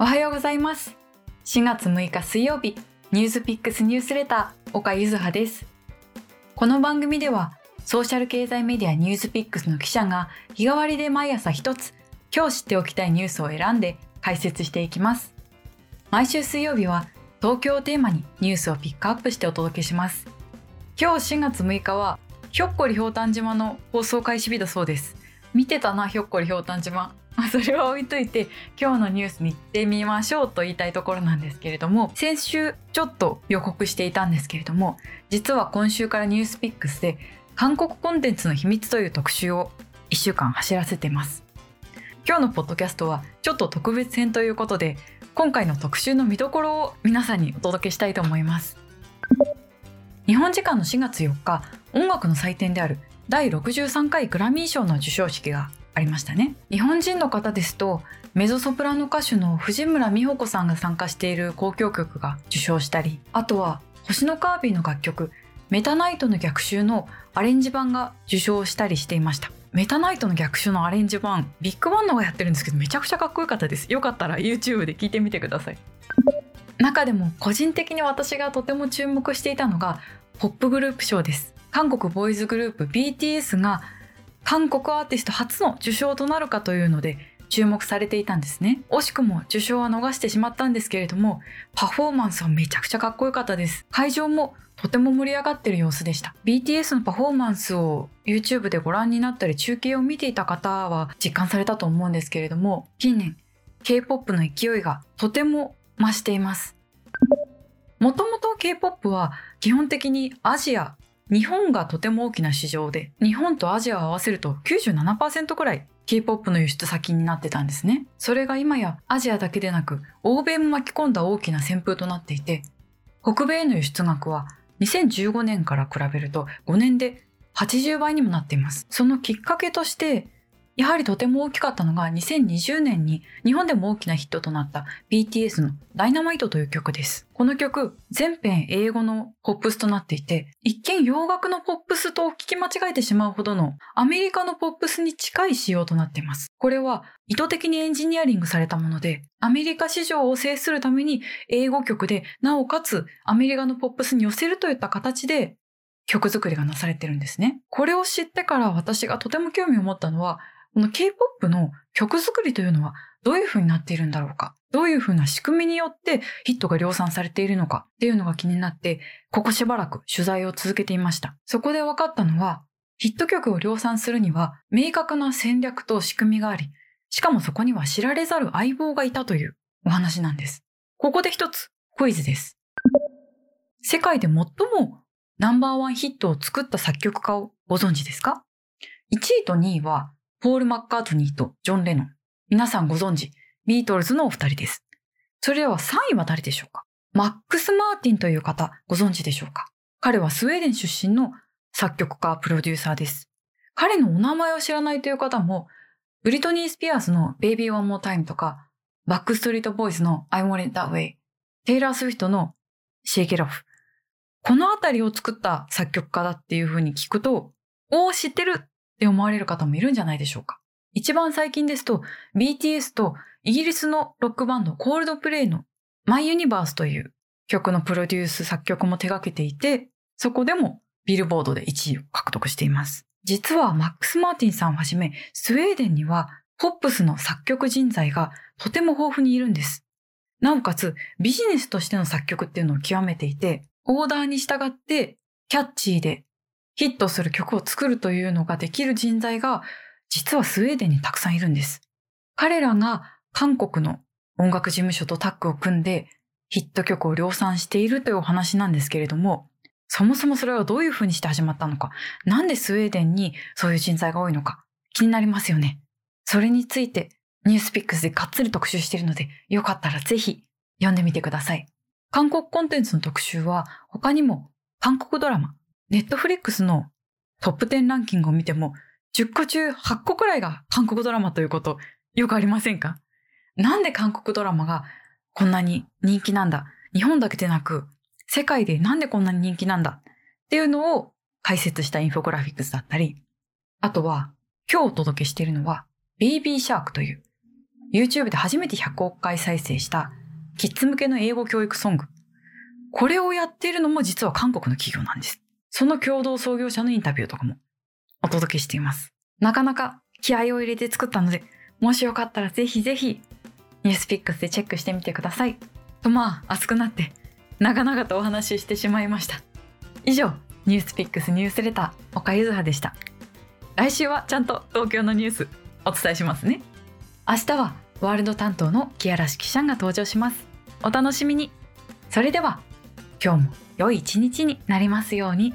おはようございます。4月6日水曜日ニュースピックスニュースレター岡ゆずはです。この番組ではソーシャル経済メディアニュースピックスの記者が日替わりで毎朝一つ今日知っておきたいニュースを選んで解説していきます。毎週水曜日は東京をテーマにニュースをピックアップしてお届けします。今日4月6日はひょっこりひょうたん島の放送開始日だそうです。見てたなひょっこりひょうたん島。まそれは置いといて今日のニュースに行ってみましょうと言いたいところなんですけれども先週ちょっと予告していたんですけれども実は今週からニュースピックスで韓国コンテンツの秘密という特集を1週間走らせてます。今日のポッドキャストはちょっと特別編ということで今回の特集の見どころを皆さんにお届けしたいと思います。日本時間の4月4日音楽の祭典である第63回グラミー賞の授賞式がありましたね。日本人の方ですとメゾソプラノ歌手の藤村美穂子さんが参加している交響曲が受賞したりあとは星のカービィの楽曲メタナイトの逆襲のアレンジ版が受賞したりしていました。メタナイトの逆襲のアレンジ版ビッグバンドがやってるんですけどめちゃくちゃかっこよかったです。よかったら YouTube で聞いてみてください。中でも個人的に私がとても注目していたのがポップグループ賞です。韓国ボーイズグループ BTS が韓国アーティスト初の受賞となるかというので注目されていたんですね。惜しくも受賞は逃してしまったんですけれどもパフォーマンスはめちゃくちゃかっこよかったです。会場もとても盛り上がってる様子でした。BTS のパフォーマンスを YouTube でご覧になったり中継を見ていた方は実感されたと思うんですけれども近年 K-POP の勢いがとても増しています。もともと K-POP は基本的にアジア日本がとても大きな市場で日本とアジアを合わせると97%くらい K-POP の輸出先になってたんですね。それが今やアジアだけでなく欧米も巻き込んだ大きな旋風となっていて北米への輸出額は2015年から比べると5年で80倍にもなっています。そのきっかけとしてやはりとても大きかったのが2020年に日本でも大きなヒットとなった BTS のダイナマイトという曲です。この曲、全編英語のポップスとなっていて、一見洋楽のポップスと聞き間違えてしまうほどのアメリカのポップスに近い仕様となっています。これは意図的にエンジニアリングされたもので、アメリカ市場を制するために英語曲で、なおかつアメリカのポップスに寄せるといった形で曲作りがなされてるんですね。これを知ってから私がとても興味を持ったのは、この K-POP の曲作りというのはどういう風になっているんだろうか？どういう風な仕組みによってヒットが量産されているのかっていうのが気になって、ここしばらく取材を続けていました。そこで分かったのは、ヒット曲を量産するには明確な戦略と仕組みがあり、しかもそこには知られざる相棒がいたというお話なんです。ここで一つクイズです。世界で最もナンバーワンヒットを作った作曲家をご存知ですか ?1 位と2位はポール・マッカートニーとジョン・レノン。皆さんご存知、ビートルズのお二人です。それでは3位は誰でしょうか？マックス・マーティンという方、ご存知でしょうか？彼はスウェーデン出身の作曲家、プロデューサーです。彼のお名前を知らないという方も、ブリトニー・スピアーズの Baby One More Time とか、バックストリート・ボーイズの I Want It That Way、テイラー・スウィフトの Shake It Off。このあたりを作った作曲家だっていう風に聞くと、おお、知ってるって思われる方もいるんじゃないでしょうか。一番最近ですと BTS とイギリスのロックバンドコールドプレイの My Universe という曲のプロデュース作曲も手掛けていて、そこでもビルボードで1位を獲得しています。実はマックス・マーティンさんをはじめ、スウェーデンにはポップスの作曲人材がとても豊富にいるんです。なおかつビジネスとしての作曲っていうのを極めていて、オーダーに従ってキャッチーでヒットする曲を作るというのができる人材が実はスウェーデンにたくさんいるんです。彼らが韓国の音楽事務所とタッグを組んでヒット曲を量産しているというお話なんですけれども、そもそもそれはどういうふうにして始まったのか、なんでスウェーデンにそういう人材が多いのか気になりますよね。それについてニュースピックスでがっつり特集しているので、よかったらぜひ読んでみてください。韓国コンテンツの特集は他にも韓国ドラマ、ネットフリックスのトップ10ランキングを見ても、10個中8個くらいが韓国ドラマということ、よくありませんか？なんで韓国ドラマがこんなに人気なんだ？日本だけでなく、世界でなんでこんなに人気なんだ？っていうのを解説したインフォグラフィックスだったり、あとは今日お届けしているのは、ベイビーシャークという YouTube で初めて100億回再生したキッズ向けの英語教育ソング。これをやっているのも実は韓国の企業なんです。その共同創業者のインタビューとかもお届けしています。なかなか気合を入れて作ったので、もしよかったらぜひぜひニュースピックスでチェックしてみてください。とまあ熱くなって長々とお話ししてしまいました。以上、ニュースピックスニュースレター岡ゆずはでした。来週はちゃんと東京のニュースお伝えしますね。明日はワールド担当の木原記者が登場します。お楽しみに。それでは今日も良い一日になりますように。